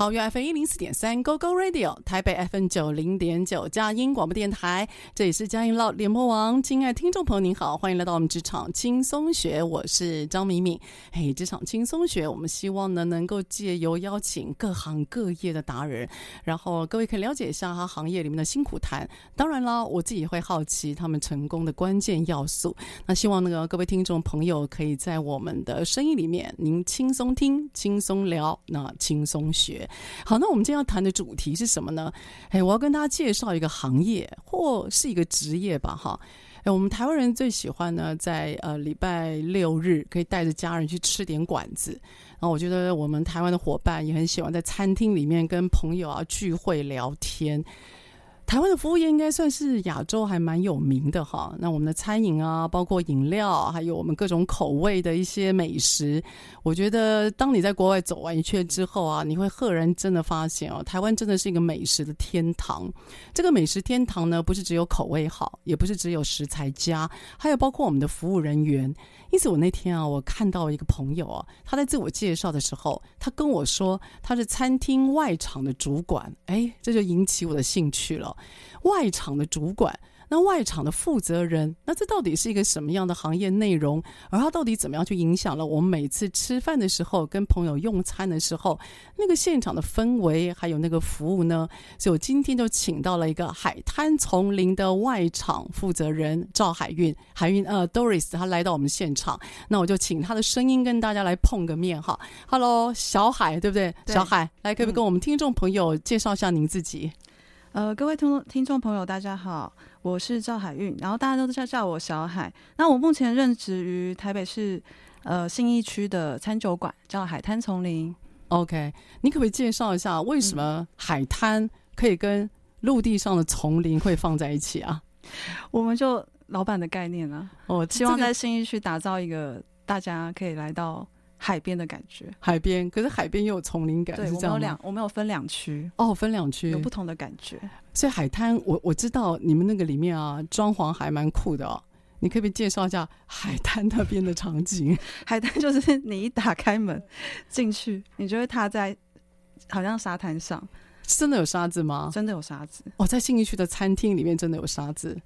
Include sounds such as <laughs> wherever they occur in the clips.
桃园 FM 一零四点三 GO GO Radio，台北 FM 九零点九佳音广播电台，这里是佳音老联播网。亲爱听众朋友，您好，欢迎来到我们职场轻松学，我是张敏敏。嘿，职场轻松学，我们希望呢能够借由邀请各行各业的达人，然后各位可以了解一下他行业里面的辛苦谈。当然了，我自己会好奇他们成功的关键要素。那希望那个各位听众朋友可以在我们的声音里面，您轻松听，轻松聊，那轻松学。好，那我们今天要谈的主题是什么呢？哎，我要跟大家介绍一个行业或是一个职业吧。哈，哎，我们台湾人最喜欢呢，在呃礼拜六日可以带着家人去吃点馆子。然后我觉得我们台湾的伙伴也很喜欢在餐厅里面跟朋友啊聚会聊天。台湾的服务业应该算是亚洲还蛮有名的哈。那我们的餐饮啊，包括饮料，还有我们各种口味的一些美食，我觉得当你在国外走完一圈之后啊，你会赫然真的发现哦，台湾真的是一个美食的天堂。这个美食天堂呢，不是只有口味好，也不是只有食材佳，还有包括我们的服务人员。因此，我那天啊，我看到一个朋友啊，他在自我介绍的时候，他跟我说他是餐厅外场的主管，哎，这就引起我的兴趣了。外场的主管。那外场的负责人，那这到底是一个什么样的行业内容？而它到底怎么样去影响了我们每次吃饭的时候、跟朋友用餐的时候，那个现场的氛围，还有那个服务呢？所以我今天就请到了一个海滩丛林的外场负责人赵海韵，海韵呃 Doris，他来到我们现场，那我就请他的声音跟大家来碰个面哈。Hello，小海，对不对？对小海，来可不可以跟我们听众朋友介绍一下您自己？呃，各位听众听众朋友，大家好。我是赵海韵，然后大家都叫叫我小海。那我目前任职于台北市呃信义区的餐酒馆，叫海滩丛林。OK，你可不可以介绍一下为什么海滩可以跟陆地上的丛林会放在一起啊？我们就老板的概念啊，我、哦、希望在新义区打造一个大家可以来到。海边的感觉，海边，可是海边又有丛林感，对，是这样？我们有两，我们有分两区，哦，分两区，有不同的感觉。所以海滩，我我知道你们那个里面啊，装潢还蛮酷的哦。你可不可以介绍一下海滩那边的场景？<laughs> <laughs> 海滩就是你一打开门进去，你就会踏在好像沙滩上。真的有沙子吗？真的有沙子。哦，在信义区的餐厅里面真的有沙子。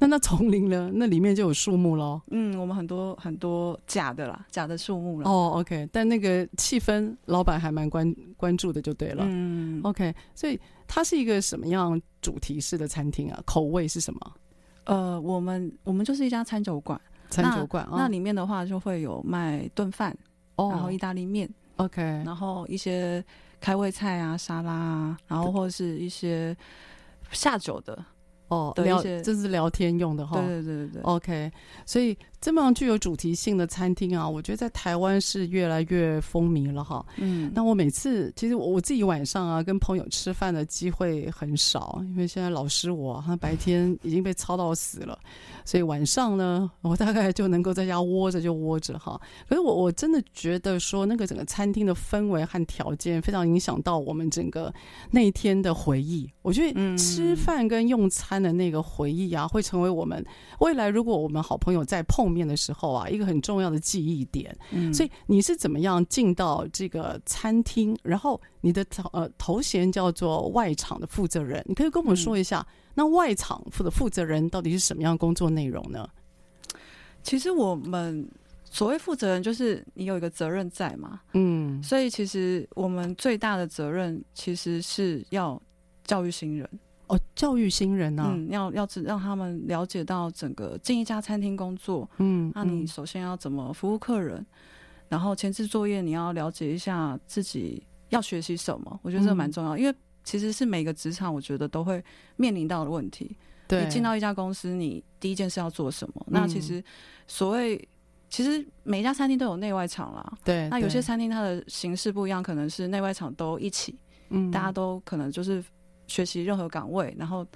那那丛林呢？那里面就有树木喽。嗯，我们很多很多假的啦，假的树木了。哦，OK，但那个气氛，老板还蛮关关注的，就对了。嗯，OK，所以它是一个什么样主题式的餐厅啊？口味是什么？呃，我们我们就是一家餐酒馆，餐酒馆。那里面的话就会有卖炖饭，哦，然后意大利面，OK，然后一些开胃菜啊、沙拉啊，然后或者是一些下酒的。哦，聊这是聊天用的哈。对对对对对。OK，所以这么具有主题性的餐厅啊，我觉得在台湾是越来越风靡了哈。嗯。那我每次其实我我自己晚上啊跟朋友吃饭的机会很少，因为现在老师我他白天已经被操到死了，所以晚上呢我大概就能够在家窝着就窝着哈。可是我我真的觉得说那个整个餐厅的氛围和条件非常影响到我们整个那一天的回忆。我觉得吃饭跟用餐。的那个回忆啊，会成为我们未来如果我们好朋友再碰面的时候啊，一个很重要的记忆点。嗯，所以你是怎么样进到这个餐厅？然后你的头呃头衔叫做外场的负责人，你可以跟我们说一下，嗯、那外场负的负责人到底是什么样的工作内容呢？其实我们。所谓负责人，就是你有一个责任在嘛，嗯，所以其实我们最大的责任其实是要教育新人哦，教育新人呢、啊，嗯，要要让他们了解到整个进一家餐厅工作，嗯，那你首先要怎么服务客人，嗯、然后前置作业你要了解一下自己要学习什么，我觉得这个蛮重要，嗯、因为其实是每个职场我觉得都会面临到的问题，对，你进到一家公司，你第一件事要做什么？嗯、那其实所谓。其实每一家餐厅都有内外场啦，对。那有些餐厅它的形式不一样，可能是内外场都一起，嗯，大家都可能就是学习任何岗位，然后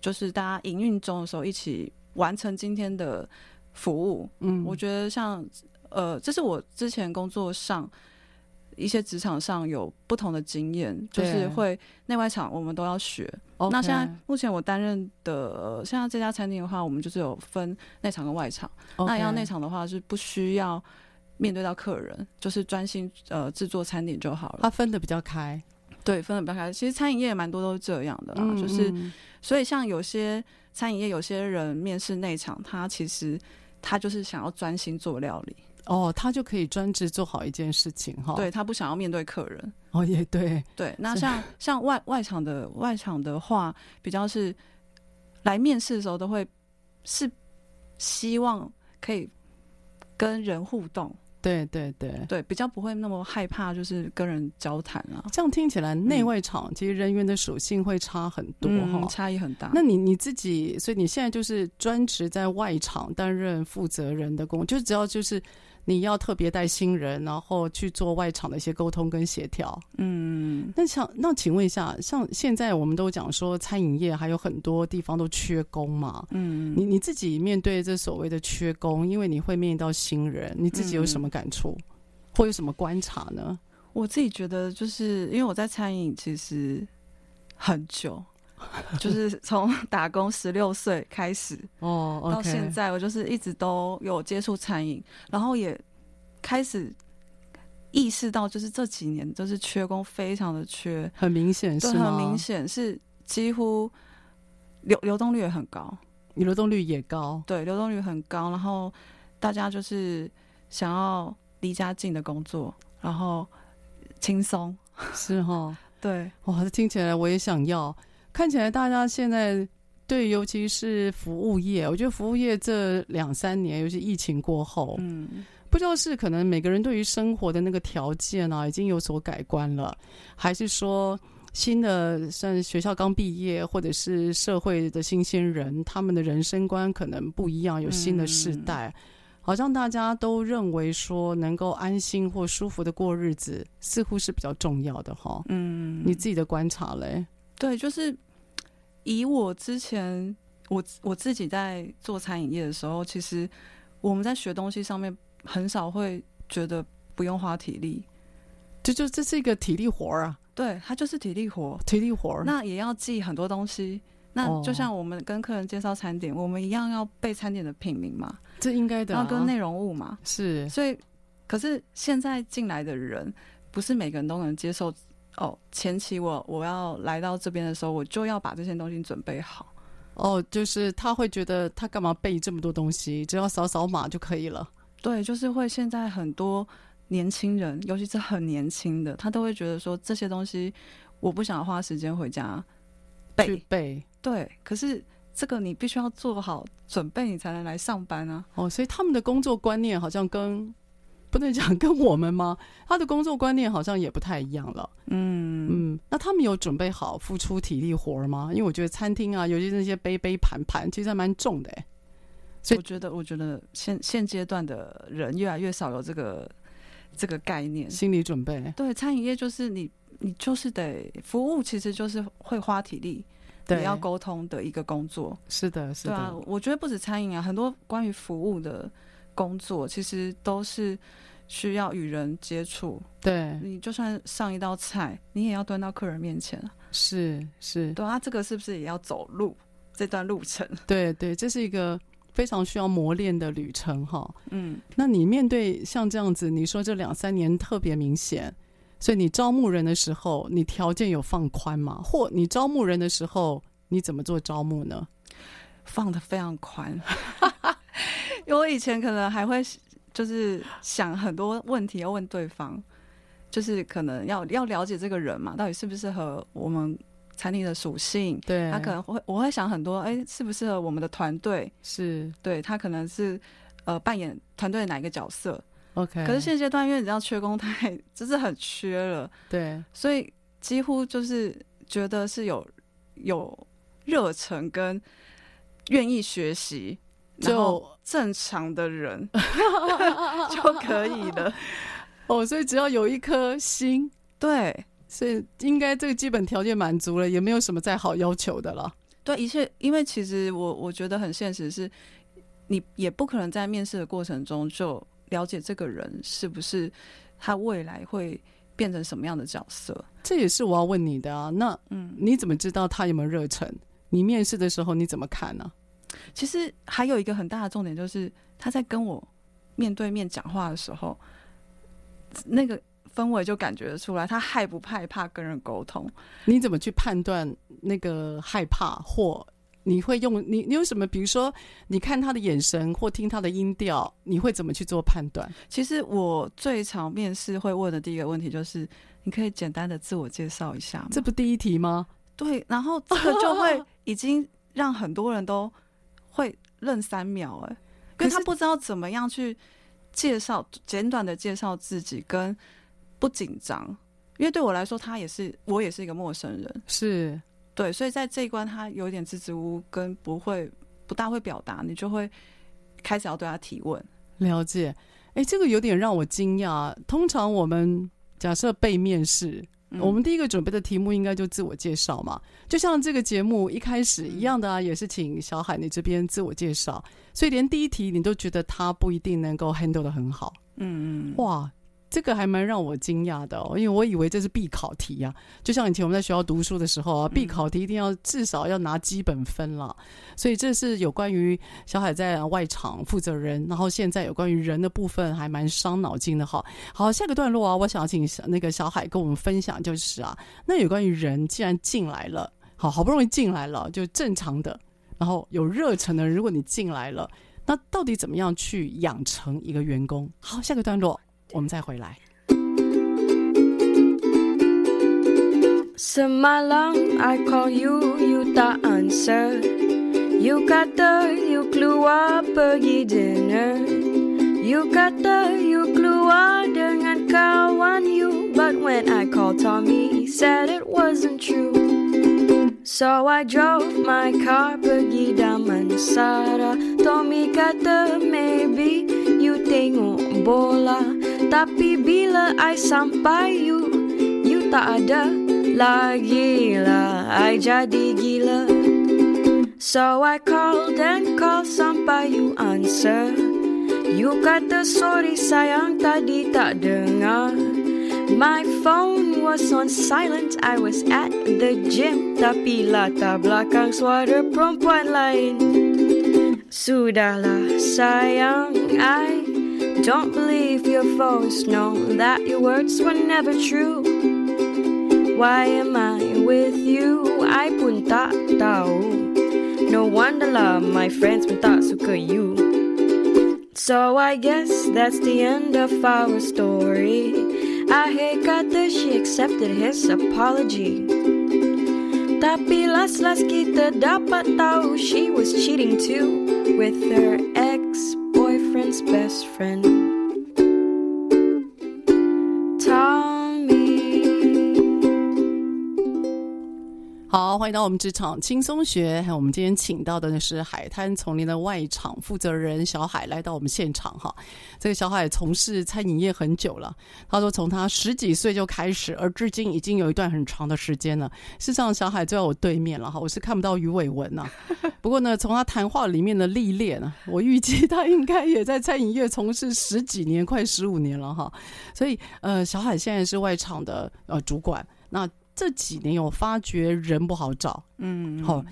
就是大家营运中的时候一起完成今天的服务。嗯，我觉得像呃，这是我之前工作上。一些职场上有不同的经验，就是会内外场我们都要学。那现在目前我担任的，现在这家餐厅的话，我们就是有分内场跟外场。那要内场的话是不需要面对到客人，就是专心呃制作餐点就好了。它分的比较开，对，分的比较开。其实餐饮业也蛮多都是这样的啦，就是所以像有些餐饮业有些人面试内场，他其实他就是想要专心做料理。哦，他就可以专职做好一件事情哈。对，他不想要面对客人。哦，也对。对，那像像外外场的外场的话，比较是来面试的时候都会是希望可以跟人互动。对对对对，比较不会那么害怕，就是跟人交谈啊。这样听起来，内外场其实人员的属性会差很多哈、嗯，差异很大。那你你自己，所以你现在就是专职在外场担任负责人的工，就只要就是。你要特别带新人，然后去做外场的一些沟通跟协调。嗯，那像那请问一下，像现在我们都讲说餐饮业还有很多地方都缺工嘛？嗯，你你自己面对这所谓的缺工，因为你会面临到新人，你自己有什么感触，嗯、或有什么观察呢？我自己觉得，就是因为我在餐饮其实很久。<laughs> 就是从打工十六岁开始哦，oh. 到现在我就是一直都有接触餐饮，然后也开始意识到，就是这几年就是缺工非常的缺，很明显是？很明显是几乎流流动率也很高，你流动率也高，对，流动率很高，然后大家就是想要离家近的工作，然后轻松是哈、哦，<laughs> 对，哇，这听起来我也想要。看起来大家现在对，尤其是服务业，我觉得服务业这两三年，尤其疫情过后，嗯，不知道是可能每个人对于生活的那个条件啊，已经有所改观了，还是说新的像学校刚毕业，或者是社会的新鲜人，他们的人生观可能不一样，有新的世代，嗯，好像大家都认为说能够安心或舒服的过日子，似乎是比较重要的哈。嗯，你自己的观察嘞？对，就是以我之前我我自己在做餐饮业的时候，其实我们在学东西上面很少会觉得不用花体力，这就这是一个体力活儿啊。对，它就是体力活，体力活儿。那也要记很多东西。那就像我们跟客人介绍餐点，哦、我们一样要背餐点的品名嘛，这应该的、啊。然后跟内容物嘛，是。所以，可是现在进来的人，不是每个人都能接受。哦，前期我我要来到这边的时候，我就要把这些东西准备好。哦，就是他会觉得他干嘛背这么多东西，只要扫扫码就可以了。对，就是会现在很多年轻人，尤其是很年轻的，他都会觉得说，这些东西我不想花时间回家背去背。对，可是这个你必须要做好准备，你才能来上班啊。哦，所以他们的工作观念好像跟。不能讲跟我们吗？<laughs> 他的工作观念好像也不太一样了。嗯嗯，那他们有准备好付出体力活吗？因为我觉得餐厅啊，尤其是那些杯杯盘盘，其实还蛮重的哎。所以我觉得，我觉得现现阶段的人越来越少有这个这个概念，心理准备。对，餐饮业就是你，你就是得服务，其实就是会花体力，对，也要沟通的一个工作。是的，是的。对啊，我觉得不止餐饮啊，很多关于服务的。工作其实都是需要与人接触，对，你就算上一道菜，你也要端到客人面前。是是，对啊，这个是不是也要走路？这段路程。<laughs> 对对，这是一个非常需要磨练的旅程哈。嗯，那你面对像这样子，你说这两三年特别明显，所以你招募人的时候，你条件有放宽吗？或你招募人的时候，你怎么做招募呢？放得非常宽，<laughs> 我以前可能还会就是想很多问题要问对方，就是可能要要了解这个人嘛，到底适不适合我们餐厅的属性？对，他可能会我会想很多，哎，适不适合我们的团队？是对他可能是呃扮演团队的哪一个角色？OK，可是现阶段因为你知道缺工太就是很缺了，对，所以几乎就是觉得是有有热忱跟。愿意学习，就正常的人 <laughs> 就可以了。哦，所以只要有一颗心，对，所以应该这个基本条件满足了，也没有什么再好要求的了。对，一切，因为其实我我觉得很现实，是你也不可能在面试的过程中就了解这个人是不是他未来会变成什么样的角色。这也是我要问你的啊。那嗯，你怎么知道他有没有热忱？你面试的时候你怎么看呢？其实还有一个很大的重点，就是他在跟我面对面讲话的时候，那个氛围就感觉得出来，他害不害怕跟人沟通？你怎么去判断那个害怕？或你会用你你有什么？比如说，你看他的眼神或听他的音调，你会怎么去做判断？其实我最常面试会问的第一个问题就是，你可以简单的自我介绍一下吗？这不第一题吗？对，然后这个就会已经让很多人都会愣三秒，哎，因为他不知道怎么样去介绍，简短的介绍自己，跟不紧张，因为对我来说，他也是我也是一个陌生人，是对，所以在这一关，他有点支支吾吾，跟不会不大会表达，你就会开始要对他提问。了解，哎，这个有点让我惊讶。通常我们假设被面试。我们第一个准备的题目应该就自我介绍嘛，就像这个节目一开始一样的啊，也是请小海你这边自我介绍，所以连第一题你都觉得他不一定能够 handle 的很好，嗯嗯，哇。这个还蛮让我惊讶的哦，因为我以为这是必考题呀，就像以前我们在学校读书的时候啊，必考题一定要至少要拿基本分了。所以这是有关于小海在外场负责人，然后现在有关于人的部分还蛮伤脑筋的哈。好，下个段落啊，我想要请那个小海跟我们分享，就是啊，那有关于人既然进来了，好好不容易进来了，就正常的，然后有热忱的，如果你进来了，那到底怎么样去养成一个员工？好，下个段落。我们再回来。Semalam I call you, you tak answer. You kata you keluar pergi dinner. You kata you keluar dengan kawan you, but when I called Tommy, he said it wasn't true. So I drove my car pergi Damansara. Tommy kata maybe you tengok bola. Tapi bila I sampai you You tak ada lagi lah I jadi gila So I called and called sampai you answer You kata sorry sayang tadi tak dengar My phone was on silent I was at the gym Tapi latar belakang suara perempuan lain Sudahlah sayang I Don't believe your foes, know that your words were never true. Why am I with you? I pun tak tahu. No wonder lah my friends pun tak suka you. So I guess that's the end of our story. Akhir kata she accepted his apology. Tapi last-last kita dapat tahu she was cheating too with her ex boyfriend's best friend 欢迎到我们职场轻松学。还有我们今天请到的呢是海滩丛林的外场负责人小海来到我们现场哈。这个小海从事餐饮业很久了，他说从他十几岁就开始，而至今已经有一段很长的时间了。事实上，小海就在我对面了哈，我是看不到鱼尾纹呐。不过呢，从他谈话里面的历练啊，我预计他应该也在餐饮业从事十几年，快十五年了哈。所以呃，小海现在是外场的呃主管。那这几年有发觉人不好找，嗯，好，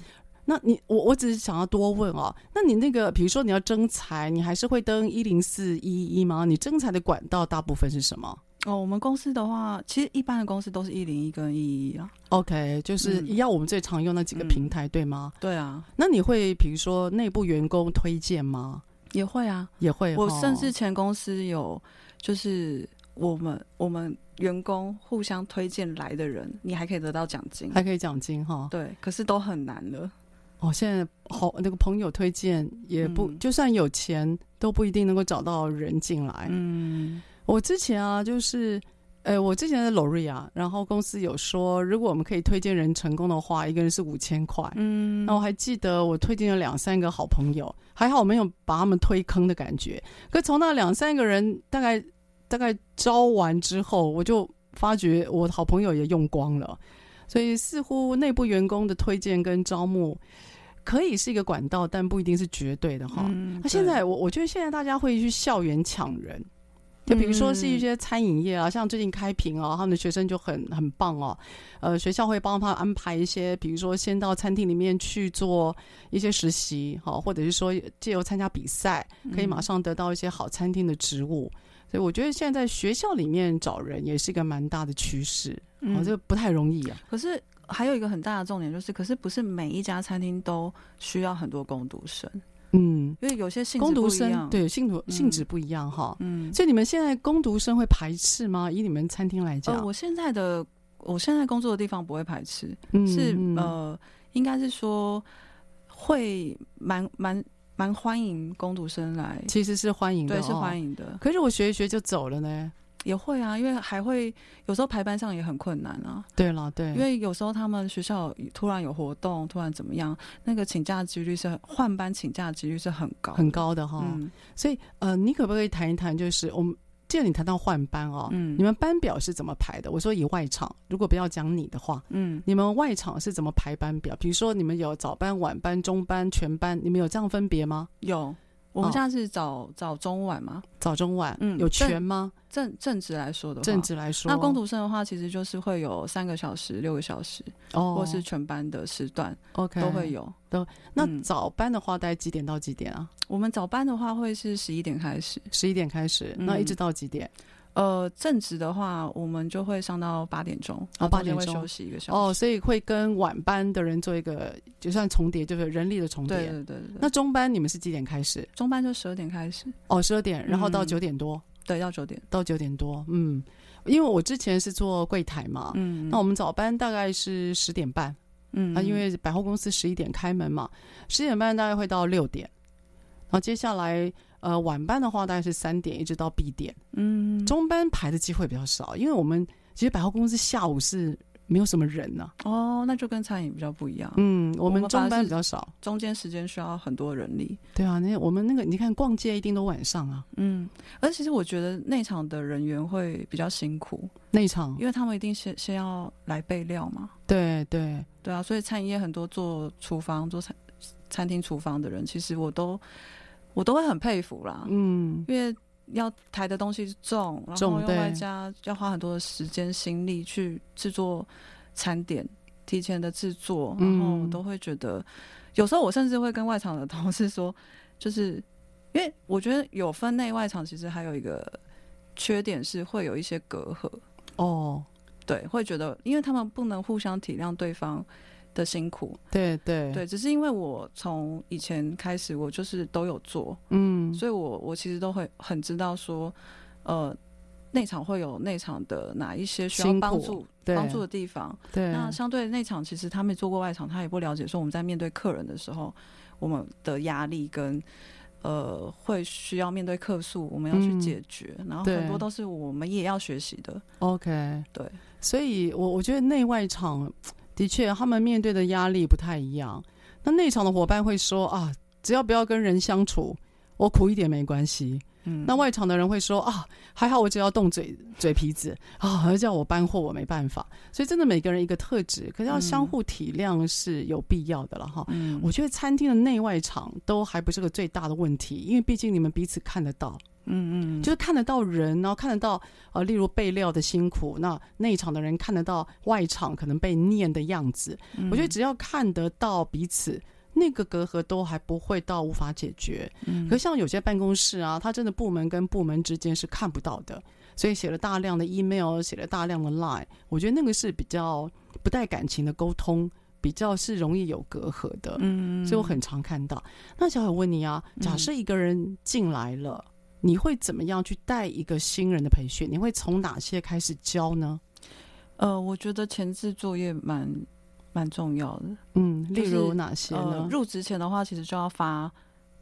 那你我我只是想要多问哦，那你那个比如说你要征才，你还是会登一零四一一吗？你征才的管道大部分是什么？哦，我们公司的话，其实一般的公司都是一零一跟一一啊。OK，就是要我们最常用那几个平台，嗯、对吗？对啊。那你会比如说内部员工推荐吗？也会啊，也会。我甚至前公司有，就是我们我们员工互相推荐来的人，你还可以得到奖金，还可以奖金哈。对，可是都很难了。哦，现在好那个朋友推荐也不，嗯、就算有钱都不一定能够找到人进来。嗯，我之前啊，就是，呃、欸，我之前在 L'Oreal，然后公司有说，如果我们可以推荐人成功的话，一个人是五千块。嗯，那我还记得我推荐了两三个好朋友，还好我没有把他们推坑的感觉。可从那两三个人大概大概招完之后，我就发觉我的好朋友也用光了，所以似乎内部员工的推荐跟招募。可以是一个管道，但不一定是绝对的哈。那、嗯啊、现在我我觉得现在大家会去校园抢人，就比如说是一些餐饮业啊，嗯、像最近开平啊，他们的学生就很很棒哦。呃，学校会帮他安排一些，比如说先到餐厅里面去做一些实习，哈，或者是说借由参加比赛，可以马上得到一些好餐厅的职务。嗯、所以我觉得现在在学校里面找人也是一个蛮大的趋势，嗯、哦，这不太容易啊。可是。还有一个很大的重点就是，可是不是每一家餐厅都需要很多工读生，嗯，因为有些性质不一样，工读生对性读性质不一样哈，嗯，所以你们现在工读生会排斥吗？以你们餐厅来讲，呃，我现在的我现在工作的地方不会排斥，嗯、是呃，应该是说会蛮蛮蛮欢迎工读生来，其实是欢迎的，对，是欢迎的。哦、可是我学一学就走了呢。也会啊，因为还会有时候排班上也很困难啊。对了，对，因为有时候他们学校突然有活动，突然怎么样，那个请假几率是换班请假几率是很高很高的哈。嗯、所以呃，你可不可以谈一谈，就是我们既然你谈到换班哦，嗯，你们班表是怎么排的？我说以外场，如果不要讲你的话，嗯，你们外场是怎么排班表？比如说你们有早班、晚班、中班、全班，你们有这样分别吗？有。我们现在是早、哦、早中晚吗？早中晚，嗯，有全吗？正正职来说的话，正职来说，那工读生的话，其实就是会有三个小时、六个小时，哦，或是全班的时段，OK，都会有。都那早班的话，大概几点到几点啊？我们早班的话会是十一点开始，十一点开始，那一直到几点？嗯呃，正职的话，我们就会上到八点钟，然后八点钟休息一个小时。哦，所以会跟晚班的人做一个，就算重叠，就是人力的重叠。对对对对。那中班你们是几点开始？中班就十二点开始。哦，十二点，然后到九点多。对，到九点，到九点多。嗯，因为我之前是做柜台嘛，嗯，那我们早班大概是十点半，嗯，啊，因为百货公司十一点开门嘛，十点半大概会到六点，然后接下来。呃，晚班的话大概是三点一直到闭点，嗯，中班排的机会比较少，因为我们其实百货公司下午是没有什么人呢、啊。哦，那就跟餐饮比较不一样。嗯，我们中班比较少，中间时间需要很多人力。对啊，那我们那个你看逛街一定都晚上啊。嗯，而其实我觉得内场的人员会比较辛苦，内场，因为他们一定先先要来备料嘛。对对对啊，所以餐饮业很多做厨房做餐餐厅厨房的人，其实我都。我都会很佩服啦，嗯，因为要抬的东西重，然后又外加要花很多的时间心力去制作餐点，提前的制作，然后我都会觉得，有时候我甚至会跟外场的同事说，<laughs> 就是因为我觉得有分内外场，其实还有一个缺点是会有一些隔阂。哦，对，会觉得因为他们不能互相体谅对方。的辛苦，对对。对，只是因为我从以前开始，我就是都有做，嗯，所以我我其实都会很知道说，呃，内场会有内场的哪一些需要帮助帮助的地方，对，那相对内场其实他没做过外场，他也不了解说我们在面对客人的时候，我们的压力跟呃会需要面对客诉，我们要去解决，嗯、然后很多都是我们也要学习的。OK，对，所以我我觉得内外场。的确，他们面对的压力不太一样。那内场的伙伴会说啊，只要不要跟人相处，我苦一点没关系。嗯，那外场的人会说啊，还好我只要动嘴嘴皮子啊，要叫我搬货我没办法。所以真的每个人一个特质，可是要相互体谅是有必要的了哈。嗯，我觉得餐厅的内外场都还不是个最大的问题，因为毕竟你们彼此看得到。嗯嗯，就是看得到人，然后看得到呃，例如备料的辛苦，那内场的人看得到外场可能被念的样子。嗯、我觉得只要看得到彼此，那个隔阂都还不会到无法解决。嗯，可像有些办公室啊，它真的部门跟部门之间是看不到的，所以写了大量的 email，写了大量的 line，我觉得那个是比较不带感情的沟通，比较是容易有隔阂的。嗯，所以我很常看到。那小海问你啊，假设一个人进来了，嗯、你会怎么样去带一个新人的培训？你会从哪些开始教呢？呃，我觉得前置作业蛮蛮重要的。嗯，例如哪些呢？呃、入职前的话，其实就要发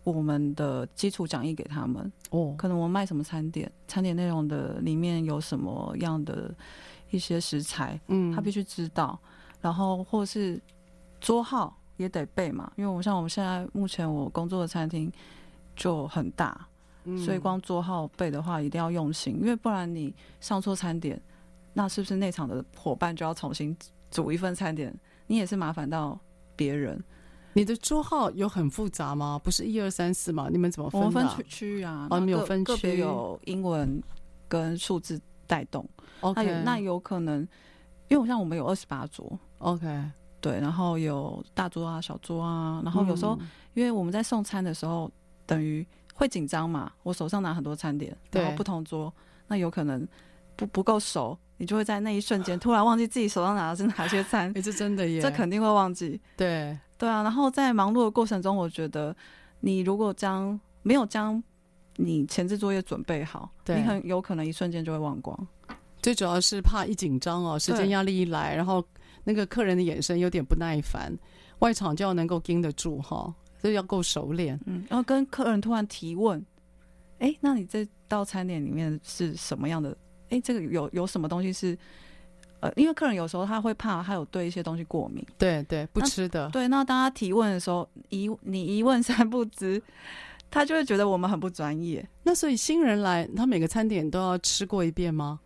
我们的基础讲义给他们。哦，可能我们卖什么餐点，餐点内容的里面有什么样的一些食材，嗯，他必须知道。然后或是桌号也得背嘛，因为我像我们现在目前我工作的餐厅就很大，嗯，所以光桌号背的话一定要用心，因为不然你上错餐点。那是不是内场的伙伴就要重新煮一份餐点？你也是麻烦到别人。你的桌号有很复杂吗？不是一二三四吗？你们怎么？我们分区区域啊，哦，你有分区，个别有英文跟数字带动。OK，那有，那有可能，因为像我们有二十八桌，OK，对，然后有大桌啊、小桌啊，然后有时候、嗯、因为我们在送餐的时候，等于会紧张嘛，我手上拿很多餐点，然后不同桌，那有可能不不够熟。你就会在那一瞬间突然忘记自己手上拿的是哪些餐，<laughs> 哎，这真的耶，这肯定会忘记。对对啊，然后在忙碌的过程中，我觉得你如果将没有将你前置作业准备好，你很有可能一瞬间就会忘光。最主要是怕一紧张哦，时间压力一来，然后那个客人的眼神有点不耐烦，外场就要能够盯得住哈，所以要够熟练。嗯，然后跟客人突然提问，哎，那你这道餐点里面是什么样的？哎、欸，这个有有什么东西是，呃，因为客人有时候他会怕，他有对一些东西过敏，对对，不吃的。对，那当他提问的时候，一你一问三不知，他就会觉得我们很不专业。那所以新人来，他每个餐点都要吃过一遍吗？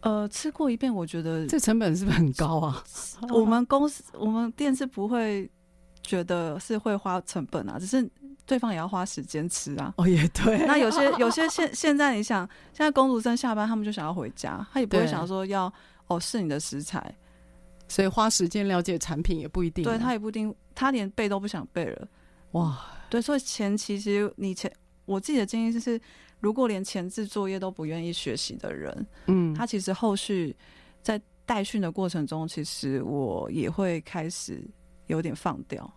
呃，吃过一遍，我觉得这成本是不是很高啊？我们公司我们店是不会觉得是会花成本啊，只是。对方也要花时间吃啊！哦，也对。那有些 <laughs> 有些现现在你想，现在工读生下班，他们就想要回家，他也不会想说要哦试你的食材，所以花时间了解产品也不一定。对，他也不一定，他连背都不想背了。哇，对，所以前期其实你前我自己的经验就是，如果连前置作业都不愿意学习的人，嗯，他其实后续在带训的过程中，其实我也会开始有点放掉。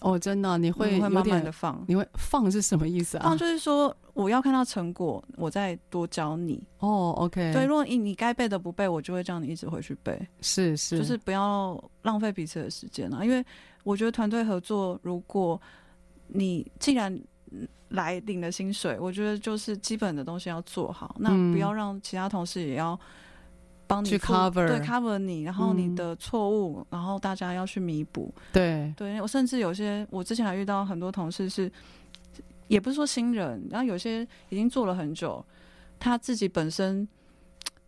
哦，真的，你会会慢慢的放，你会放是什么意思啊？放就是说，我要看到成果，我再多教你。哦，OK。对，如果你你该背的不背，我就会叫你一直回去背。是是，就是不要浪费彼此的时间啊。因为我觉得团队合作，如果你既然来领了薪水，我觉得就是基本的东西要做好，那不要让其他同事也要。帮你去 cover 对 cover 你，然后你的错误，嗯、然后大家要去弥补。对对，我甚至有些，我之前还遇到很多同事是，也不是说新人，然后有些已经做了很久，他自己本身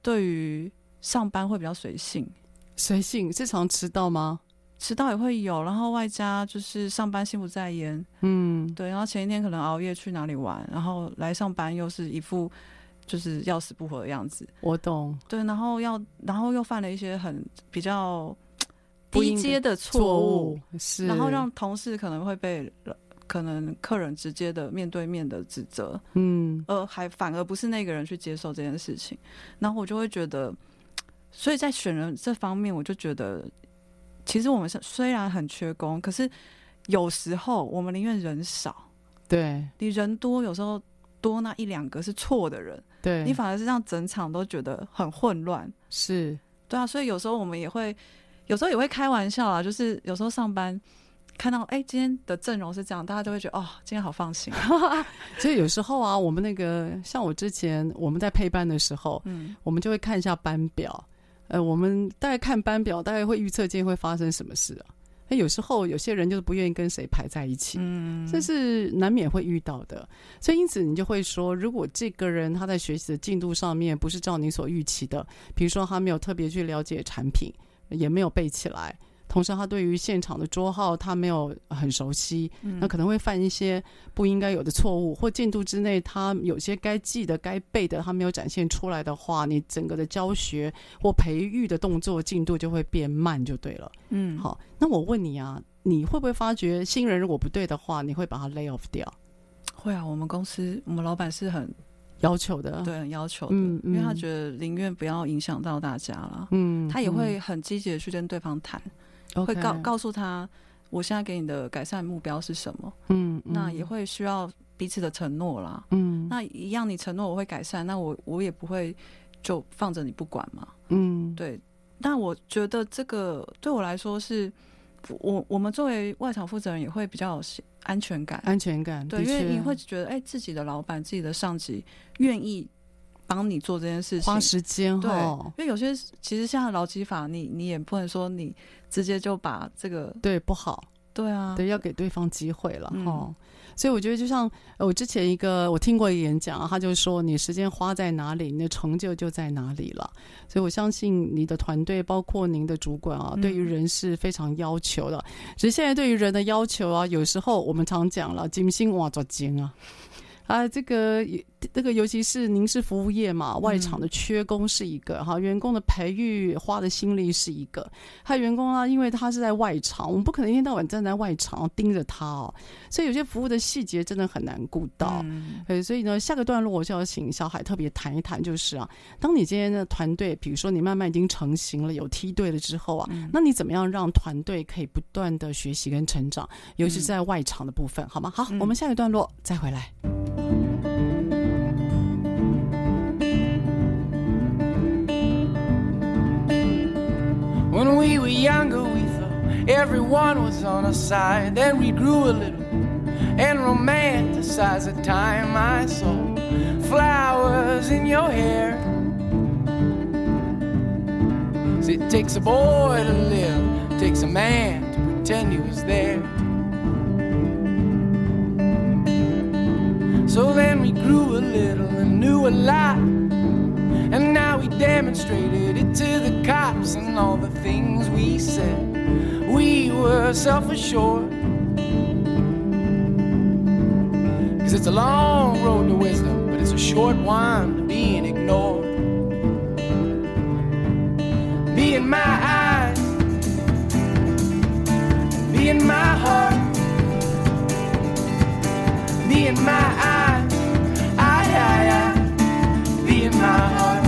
对于上班会比较随性。随性是常迟到吗？迟到也会有，然后外加就是上班心不在焉。嗯，对，然后前一天可能熬夜去哪里玩，然后来上班又是一副。就是要死不活的样子，我懂。对，然后要，然后又犯了一些很比较低阶的错误，是，然后让同事可能会被可能客人直接的面对面的指责，嗯，呃，还反而不是那个人去接受这件事情，然后我就会觉得，所以在选人这方面，我就觉得，其实我们是虽然很缺工，可是有时候我们宁愿人少，对，你人多，有时候多那一两个是错的人。对，你反而是让整场都觉得很混乱，是。对啊，所以有时候我们也会，有时候也会开玩笑啊，就是有时候上班看到哎、欸、今天的阵容是这样，大家就会觉得哦今天好放心。<laughs> 所以有时候啊，我们那个像我之前我们在配班的时候，嗯，我们就会看一下班表，呃，我们大概看班表，大概会预测今天会发生什么事啊。那有时候有些人就是不愿意跟谁排在一起，嗯，这是难免会遇到的。所以因此你就会说，如果这个人他在学习的进度上面不是照你所预期的，比如说他没有特别去了解产品，也没有背起来，同时他对于现场的桌号他没有很熟悉，嗯、那可能会犯一些不应该有的错误，或进度之内他有些该记的、该背的他没有展现出来的话，你整个的教学或培育的动作进度就会变慢，就对了。嗯，好，那我问你啊，你会不会发觉新人如果不对的话，你会把他 lay off 掉？会啊，我们公司我们老板是很要求的，对，很要求的，因为他觉得宁愿不要影响到大家了，嗯，他也会很积极的去跟对方谈，嗯、会告告诉他我现在给你的改善目标是什么，嗯，嗯，那也会需要彼此的承诺啦，嗯，那一样你承诺我会改善，那我我也不会就放着你不管嘛，嗯，对，但我觉得这个对我来说是，我我们作为外场负责人也会比较有安全感，安全感，对，因为你会觉得，哎、欸，自己的老板、自己的上级愿意帮你做这件事情，花时间，对，因为有些其实像劳基法，你你也不能说你直接就把这个对不好，对啊，对，要给对方机会了，哈、嗯。所以我觉得，就像我之前一个我听过一个演讲，他就说，你时间花在哪里，你的成就就在哪里了。所以我相信你的团队，包括您的主管啊，对于人是非常要求的。只是现在对于人的要求啊，有时候我们常讲了，金星哇做精啊。啊，这个这个，尤其是您是服务业嘛，外场的缺工是一个哈、嗯，员工的培育花的心力是一个。还有员工啊，因为他是在外场，我们不可能一天到晚站在外场盯着他哦，所以有些服务的细节真的很难顾到。嗯，所以呢，下个段落我就要请小海特别谈一谈，就是啊，当你今天的团队，比如说你慢慢已经成型了，有梯队了之后啊，嗯、那你怎么样让团队可以不断的学习跟成长，尤其是在外场的部分，好吗？好，我们下个段落再回来。When we were younger, we thought everyone was on our side. Then we grew a little and romanticized the time I saw flowers in your hair. See, it takes a boy to live, it takes a man to pretend he was there. So then we grew a little and knew a lot. And now we demonstrated it to the cops and all the things we said. We were self assured. Cause it's a long road to wisdom, but it's a short one to being ignored. Be in my eyes, be in my heart, be in my eyes, time.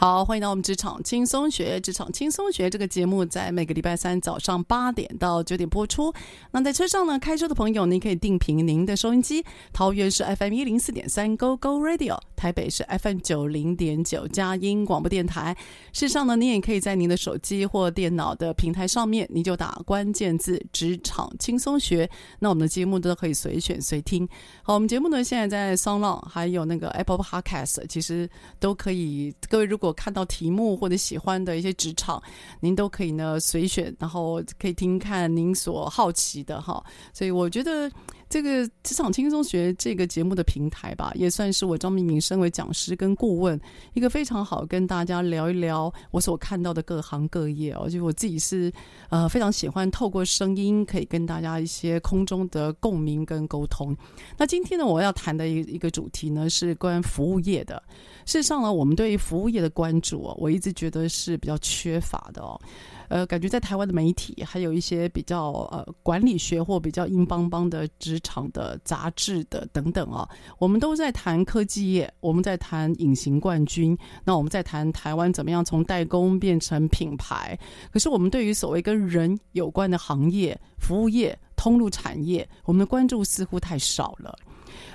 好，欢迎到我们职场轻松学。职场轻松学这个节目在每个礼拜三早上八点到九点播出。那在车上呢，开车的朋友，您可以定频您的收音机。桃园是 FM 一零四点三 Go Go Radio，台北是 FM 九零点九佳音广播电台。事实上呢，您也可以在您的手机或电脑的平台上面，你就打关键字“职场轻松学”，那我们的节目都可以随选随听。好，我们节目呢现在在 SoundOn 还有那个 Apple Podcast，其实都可以。各位如果我看到题目或者喜欢的一些职场，您都可以呢随选，然后可以听看您所好奇的哈。所以我觉得这个职场轻松学这个节目的平台吧，也算是我张明敏身为讲师跟顾问一个非常好跟大家聊一聊我所看到的各行各业哦。就我自己是呃非常喜欢透过声音可以跟大家一些空中的共鸣跟沟通。那今天呢，我要谈的一一个主题呢是关于服务业的。事实上呢，我们对于服务业的关注哦，我一直觉得是比较缺乏的哦。呃，感觉在台湾的媒体，还有一些比较呃管理学或比较硬邦邦的职场的杂志的等等啊，我们都在谈科技业，我们在谈隐形冠军，那我们在谈台湾怎么样从代工变成品牌。可是我们对于所谓跟人有关的行业、服务业、通路产业，我们的关注似乎太少了。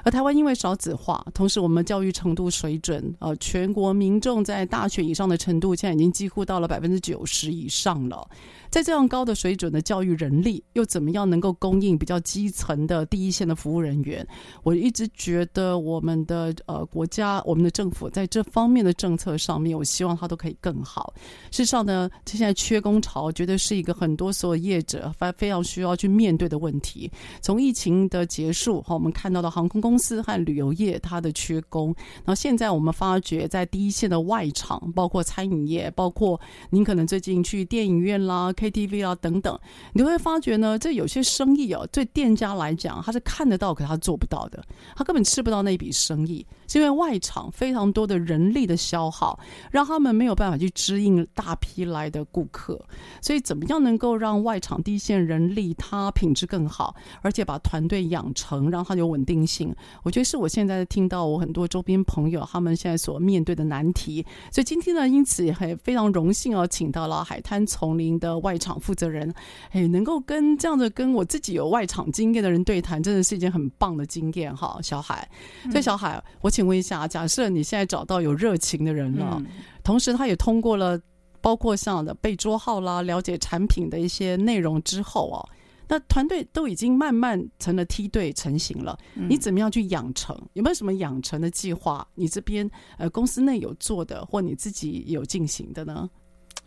而台湾因为少子化，同时我们教育程度水准，呃，全国民众在大学以上的程度，现在已经几乎到了百分之九十以上了。在这样高的水准的教育人力，又怎么样能够供应比较基层的第一线的服务人员？我一直觉得我们的呃国家、我们的政府在这方面的政策上面，我希望它都可以更好。事实上呢，现在缺工潮，绝对是一个很多所有业者非非常需要去面对的问题。从疫情的结束，哈，我们看到的航空公司和旅游业它的缺工，然后现在我们发觉在第一线的外场，包括餐饮业，包括您可能最近去电影院啦。KTV 啊等等，你会发觉呢，这有些生意哦，对店家来讲，他是看得到，可他做不到的，他根本吃不到那笔生意，是因为外场非常多的人力的消耗，让他们没有办法去支应大批来的顾客。所以，怎么样能够让外场第一线人力他品质更好，而且把团队养成，让他有稳定性？我觉得是我现在听到我很多周边朋友他们现在所面对的难题。所以今天呢，因此也很非常荣幸哦，请到了海滩丛林的外。场负责人，哎，能够跟这样的跟我自己有外场经验的人对谈，真的是一件很棒的经验哈。小海，所以小海，我请问一下，假设你现在找到有热情的人了，同时他也通过了包括像的被桌号啦，了解产品的一些内容之后哦，那团队都已经慢慢成了梯队成型了，你怎么样去养成？有没有什么养成的计划？你这边呃公司内有做的，或你自己有进行的呢？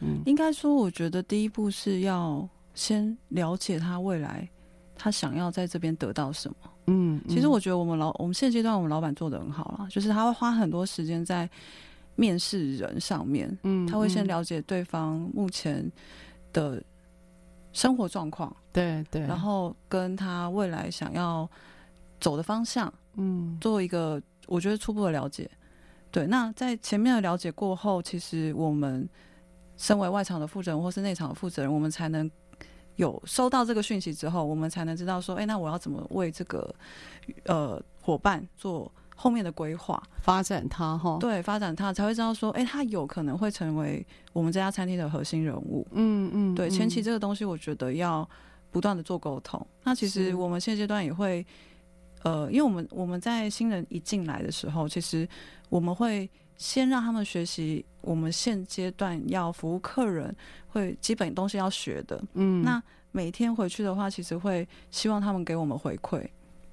嗯，应该说，我觉得第一步是要先了解他未来，他想要在这边得到什么。嗯，其实我觉得我们老我们现阶段我们老板做的很好了，就是他会花很多时间在面试人上面。嗯，他会先了解对方目前的生活状况，对对，然后跟他未来想要走的方向，嗯，做一个我觉得初步的了解。对，那在前面的了解过后，其实我们。身为外场的负责人或是内场的负责人，我们才能有收到这个讯息之后，我们才能知道说，哎、欸，那我要怎么为这个呃伙伴做后面的规划，发展他哈？对，发展他才会知道说，哎、欸，他有可能会成为我们这家餐厅的核心人物。嗯嗯，对，前期这个东西，我觉得要不断的做沟通。那其实我们现阶段也会，呃，因为我们我们在新人一进来的时候，其实我们会。先让他们学习我们现阶段要服务客人会基本东西要学的，嗯，那每天回去的话，其实会希望他们给我们回馈，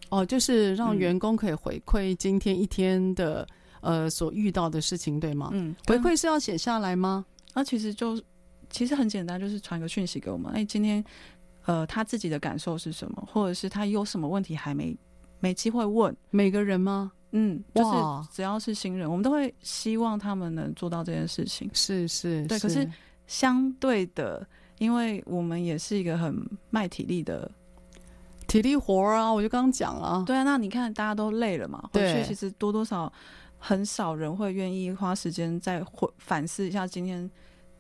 哦，就是让员工可以回馈今天一天的、嗯、呃所遇到的事情，对吗？嗯，回馈是要写下来吗？那其实就其实很简单，就是传个讯息给我们，哎，今天呃他自己的感受是什么，或者是他有什么问题还没没机会问每个人吗？嗯，就是只要是新人，我们都会希望他们能做到这件事情。是是，对。可是相对的，因为我们也是一个很卖体力的体力活啊，我就刚刚讲了。对啊，那你看大家都累了嘛，回去其实多多少很少人会愿意花时间再回反思一下今天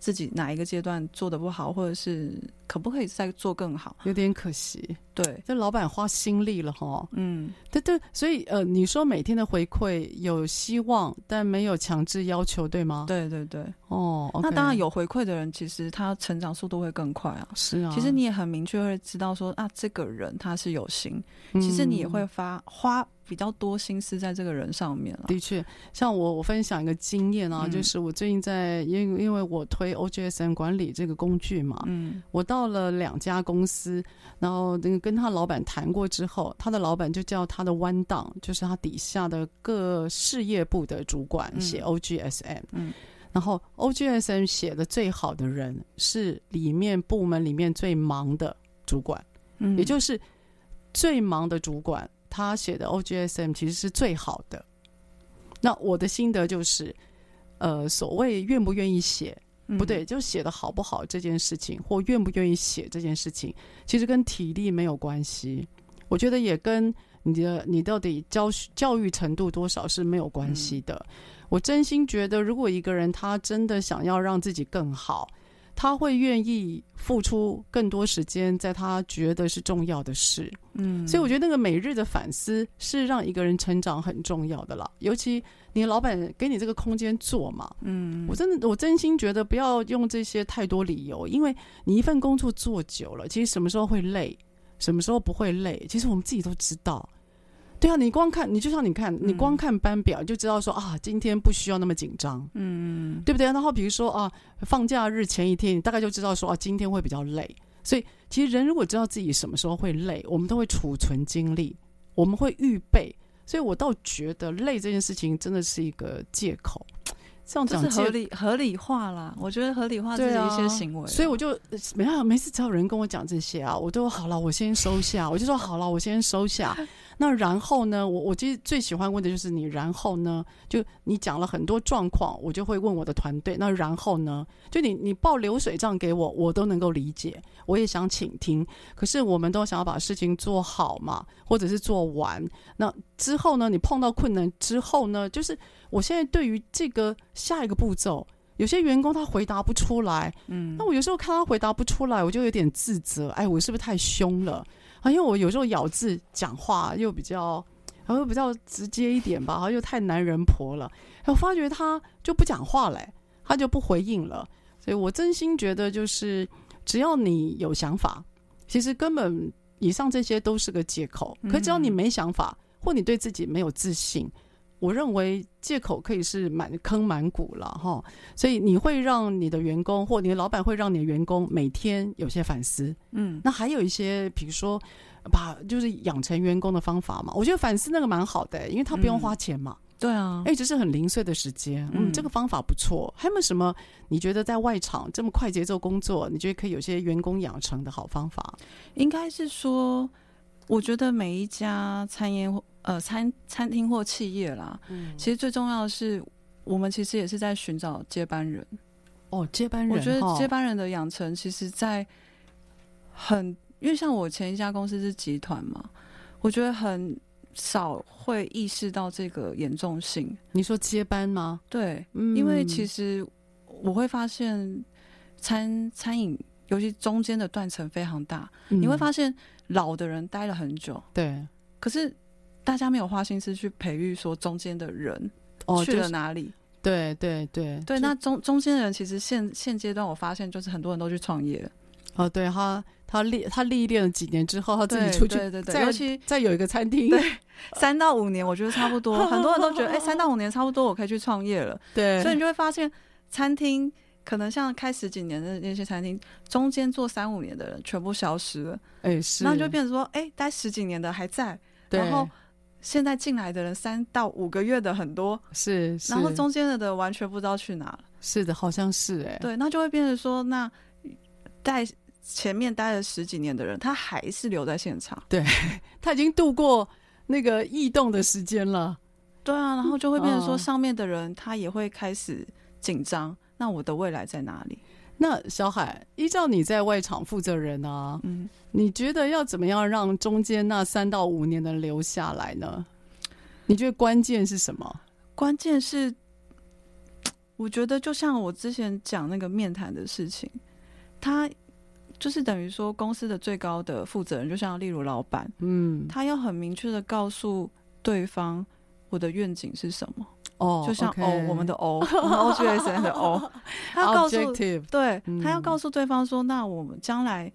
自己哪一个阶段做的不好，或者是可不可以再做更好？有点可惜。对，这老板花心力了哈。嗯，对对，所以呃，你说每天的回馈有希望，但没有强制要求，对吗？对对对。哦，okay，那当然有回馈的人，其实他成长速度会更快啊。是啊。其实你也很明确会知道说啊，这个人他是有心，其实你也会发花比较多心思在这个人上面了。的确，像我我分享一个经验啊，嗯，就是我最近在因为因为我推 OGSM 管理这个工具嘛，嗯，我到了两家公司，然后那个。跟他老板谈过之后，他的老板就叫他的弯档，就是他底下的各事业部的主管写 OGSM，嗯，然后 OGSM 写的最好的人是里面部门里面最忙的主管，嗯，也就是最忙的主管，他写的 OGSM 其实是最好的。那我的心得就是，呃，所谓愿不愿意写，不对，就写的好不好这件事情，或愿不愿意写这件事情，其实跟体力没有关系。我觉得也跟你的你到底教教育程度多少是没有关系的。我真心觉得，如果一个人他真的想要让自己更好，他会愿意付出更多时间在他觉得是重要的事。嗯，所以我觉得那个每日的反思是让一个人成长很重要的啦。尤其你老板给你这个空间做嘛，嗯，我真的我真心觉得不要用这些太多理由，因为你一份工作做久了，其实什么时候会累，什么时候不会累，其实我们自己都知道。对啊，你光看，你就像你看，你光看班表就知道说啊，今天不需要那么紧张，嗯，对不对？然后比如说啊，放假日前一天，你大概就知道说啊，今天会比较累。所以其实人如果知道自己什么时候会累，我们都会储存精力，我们会预备。所以我倒觉得累这件事情真的是一个借口。这样讲是合理合理化啦，我觉得合理化自己一些行为，所以我就没办法，每次只要有人跟我讲这些啊，我都好了，我先收下，我就说好了，我先收下。那然后呢，我我其实最喜欢问的就是你，然后呢，就你讲了很多状况，我就会问我的团队，那然后呢，就你你报流水账给我，我都能够理解，我也想倾听，可是我们都想要把事情做好嘛，或者是做完。那之后呢，你碰到困难之后呢，就是。我现在对于这个下一个步骤，有些员工他回答不出来，嗯，那我有时候看他回答不出来，我就有点自责，哎，我是不是太凶了？啊，因为我有时候咬字讲话又比较，然后比较直接一点吧，然后又太男人婆了。我发觉他就不讲话嘞，他就不回应了。所以我真心觉得，就是只要你有想法，其实根本以上这些都是个借口。可只要你没想法，或你对自己没有自信。我认为借口可以是满坑满谷了哈，所以你会让你的员工或你的老板会让你的员工每天有些反思，嗯，那还有一些比如说把就是养成员工的方法嘛，我觉得反思那个蛮好的，因为他不用花钱嘛，嗯、对啊，哎，只是很零碎的时间，嗯，这个方法不错。还有没有什么你觉得在外场这么快节奏工作，你觉得可以有些员工养成的好方法？应该是说，我觉得每一家餐饮。呃，餐餐厅或企业啦，嗯，其实最重要的是，我们其实也是在寻找接班人。哦，接班人，我觉得接班人的养成，其实，在很，因为像我前一家公司是集团嘛，我觉得很少会意识到这个严重性。你说接班吗？对，嗯，因为其实我会发现餐餐饮，尤其中间的断层非常大，嗯，你会发现老的人待了很久，对，可是。大家没有花心思去培育说中间的人去了哪里？哦就是、对对对对，那中中间的人其实现现阶段我发现就是很多人都去创业了。哦，对他他历他历练了几年之后，他自己出去，对对对，尤其再有一个餐厅，对，三到五年我觉得差不多，<laughs> 很多人都觉得哎，三到五年差不多我可以去创业了。对，所以你就会发现餐厅可能像开十几年的那些餐厅，中间做三五年的人全部消失了。哎，是，那就变成说，哎，待十几年的还在，然后。现在进来的人三到五个月的很多，是，是，然后中间的的完全不知道去哪了。是的，好像是哎、欸。对，那就会变成说，那在前面待了十几年的人，他还是留在现场。对，<laughs> 他已经度过那个异动的时间了。对啊，然后就会变成说，上面的人他也会开始紧张。哦、那我的未来在哪里？那小海，依照你在外场负责人啊，嗯，你觉得要怎么样让中间那三到五年的留下来呢？你觉得关键是什么？关键是，我觉得就像我之前讲那个面谈的事情，他就是等于说公司的最高的负责人，就像例如老板，嗯，他要很明确的告诉对方我的愿景是什么。哦，就像 O. 我们的 O，OGSM 的 O，他要告诉对，他要告诉对方说，那我们将来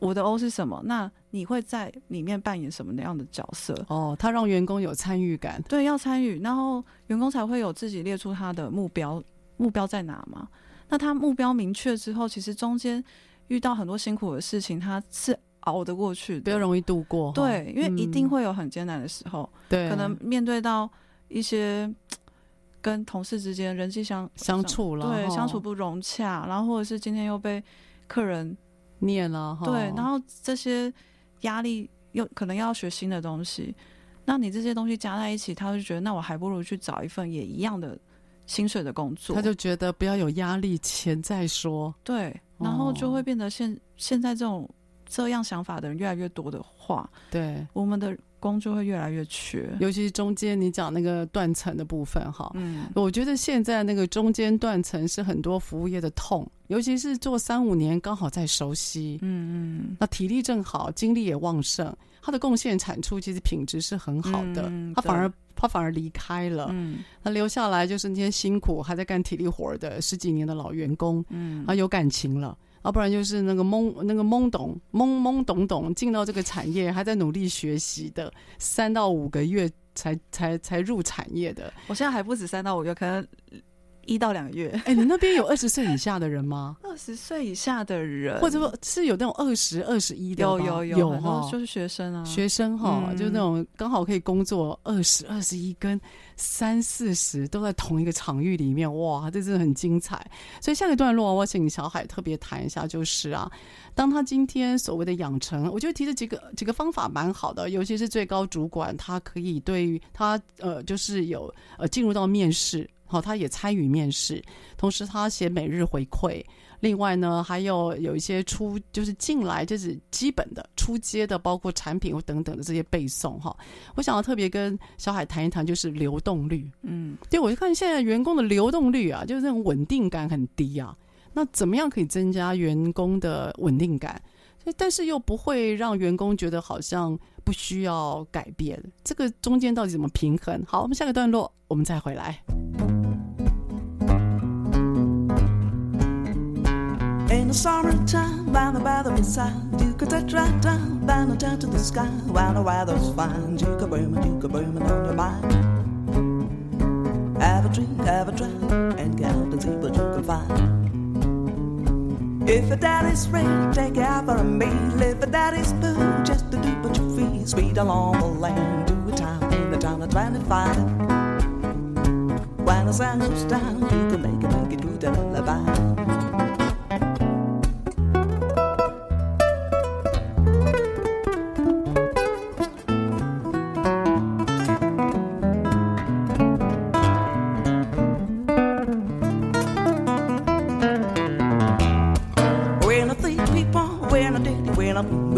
我的 O 是什么？那你会在里面扮演什么样的角色？哦，他让员工有参与感，对，要参与，然后员工才会有自己列出他的目标，目标在哪嘛？那他目标明确之后，其实中间遇到很多辛苦的事情，他是熬得过去的，比较容易度过。对，因为一定会有很艰难的时候，对、嗯，可能面对到一些。跟同事之间人际相相处了，对，相处不融洽，然后或者是今天又被客人念了，对，然后这些压力又可能要学新的东西，那你这些东西加在一起，他就觉得那我还不如去找一份也一样的薪水的工作，他就觉得不要有压力，钱再说。对，然后就会变得现、哦、现在这种这样想法的人越来越多的话，对。我们的。工作会越来越缺，尤其是中间你讲那个断层的部分哈，嗯，我觉得现在那个中间断层是很多服务业的痛，尤其是做三五年刚好在熟悉，嗯嗯，那体力正好，精力也旺盛，他的贡献产出其实品质是很好的，嗯、他反而他反而离开了，嗯，他留下来就是那些辛苦还在干体力活的十几年的老员工，嗯，啊有感情了。要不然就是那个懵那个懵懂懵懵懂懂进到这个产业，还在努力学习的三到五个月才才才入产业的。我现在还不止三到五个月，可能。一到两个月，哎、欸，你那边有二十岁以下的人吗？<laughs> 二十岁以下的人，或者说是有那种二十二十一的？有有有有哈，就是学生啊，学生哈，嗯、就那种刚好可以工作二十二十一跟三四十都在同一个场域里面，哇，这真的很精彩。所以下一段落我请小海特别谈一下，就是啊，当他今天所谓的养成，我觉得提的几个几个方法蛮好的，尤其是最高主管，他可以对于他呃，就是有呃进入到面试。好，他也参与面试，同时他写每日回馈。另外呢，还有有一些出就是进来就是基本的出街的，包括产品或等等的这些背诵哈。我想要特别跟小海谈一谈，就是流动率。嗯，对，我就看现在员工的流动率啊，就是那种稳定感很低啊。那怎么样可以增加员工的稳定感？但是又不会让员工觉得好像不需要改变，这个中间到底怎么平衡？好，我们下个段落我们再回来。in the summertime, by the by the beside, you could touch right down, by the touch of the sky, while the weather's fine, you could bring it, you could bring it on your mind. Have a drink, have a drink, and count and see what you can find. If a daddy's rich, take care for a meal. If a daddy's poor, just to do what you feel. Sweet along the lane, do a time in the town of 25. When the sun goes down, you can make it, make it good and lullaby.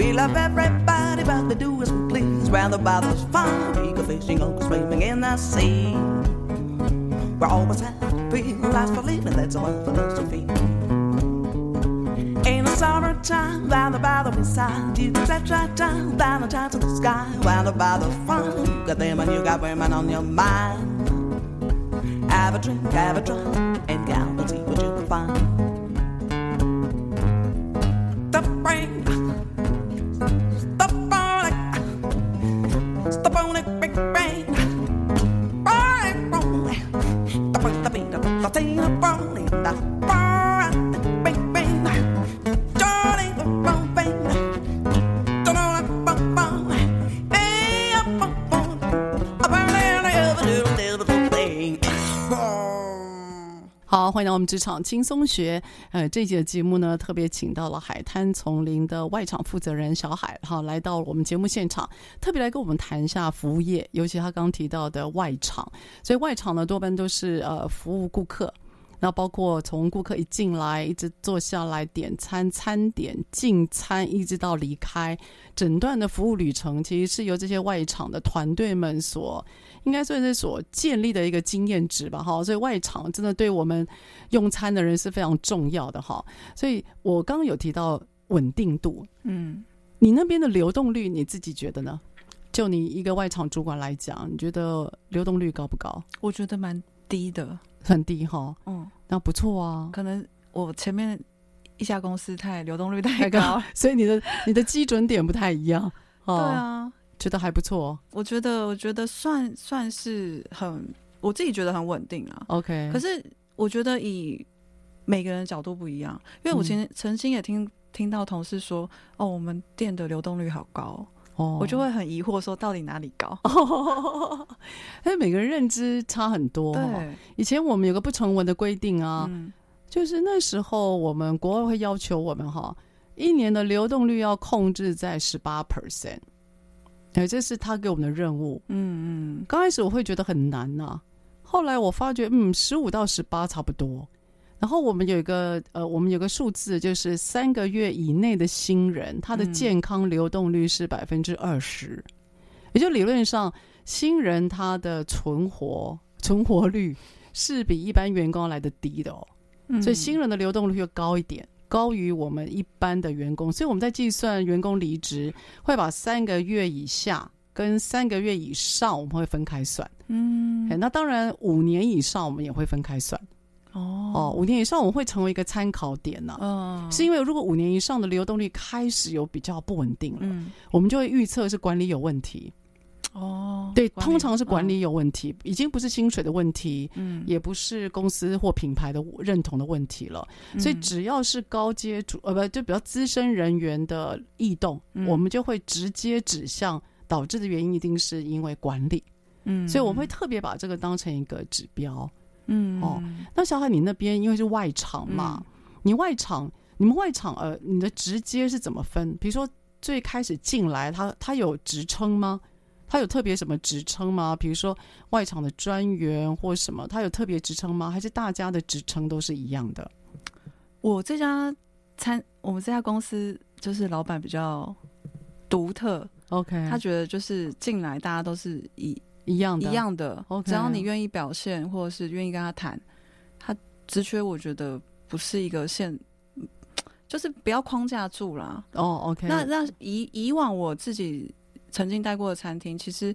We love everybody, but they do as we please. Rather those fun, we go fishing or swimming in the sea. We're always happy, life's for living, that's our philosophy. In the summertime, round the beside, you can set right down, down the time to the sky. Round the fun, you got them and you got women on your mind. Have a drink, have a drink, and go see what you can find. 欢迎到我们职场轻松学。呃，这节的节目呢，特别请到了海滩丛林的外场负责人小海，哈，来到我们节目现场，特别来跟我们谈一下服务业，尤其他刚提到的外场。所以外场呢，多半都是呃服务顾客。那包括从顾客一进来，一直坐下来点餐，餐点进餐，一直到离开，整段的服务旅程，其实是由这些外场的团队们所，应该算是所建立的一个经验值吧，哈。所以外场真的对我们用餐的人是非常重要的，哈。所以我刚刚有提到稳定度，嗯，你那边的流动率，你自己觉得呢？就你一个外场主管来讲，你觉得流动率高不高？我觉得蛮低的。很低哈，嗯，那不错啊。可能我前面一家公司太流动率太高，所以你的你的基准点不太一样。哦、对啊，觉得还不错。我觉得我觉得算算是很，我自己觉得很稳定啊。OK，可是我觉得以每个人的角度不一样，因为我前曾经也听听到同事说，哦，我们店的流动率好高。哦我就会很疑惑，说到底哪里高？<laughs> 因为每个人认知差很多。对，以前我们有个不成文的规定啊，嗯、就是那时候我们国外会要求我们哈，一年的流动率要控制在十八 percent。哎，这是他给我们的任务。嗯嗯，刚开始我会觉得很难呐、啊，后来我发觉，嗯，十五到十八差不多。然后我们有一个呃，我们有个数字，就是三个月以内的新人，他的健康流动率是百分之二十，嗯、也就理论上新人他的存活存活率是比一般员工来的低的哦。嗯、所以新人的流动率又高一点，高于我们一般的员工。所以我们在计算员工离职，会把三个月以下跟三个月以上我们会分开算。嗯，那当然五年以上我们也会分开算。哦哦，五年以上我们会成为一个参考点呢、啊。嗯，是因为如果五年以上的流动率开始有比较不稳定了，嗯，我们就会预测是管理有问题。哦，对，通常是管理有问题，嗯、已经不是薪水的问题，嗯，也不是公司或品牌的认同的问题了。嗯、所以只要是高阶主呃不就比较资深人员的异动，嗯、我们就会直接指向导致的原因一定是因为管理。嗯，所以我们会特别把这个当成一个指标。嗯，哦，那小海你那边因为是外场嘛，嗯、你外场你们外场呃，你的直接是怎么分？比如说最开始进来他他有职称吗？他有特别什么职称吗？比如说外场的专员或什么，他有特别职称吗？还是大家的职称都是一样的？我这家餐，我们这家公司就是老板比较独特，OK，他觉得就是进来大家都是一一样的，一样的，OK，只要你愿意表现或者是愿意跟他谈，他职缺我觉得不是一个限，就是不要框架住啦。哦，OK，那那以以往我自己。曾经待过的餐厅，其实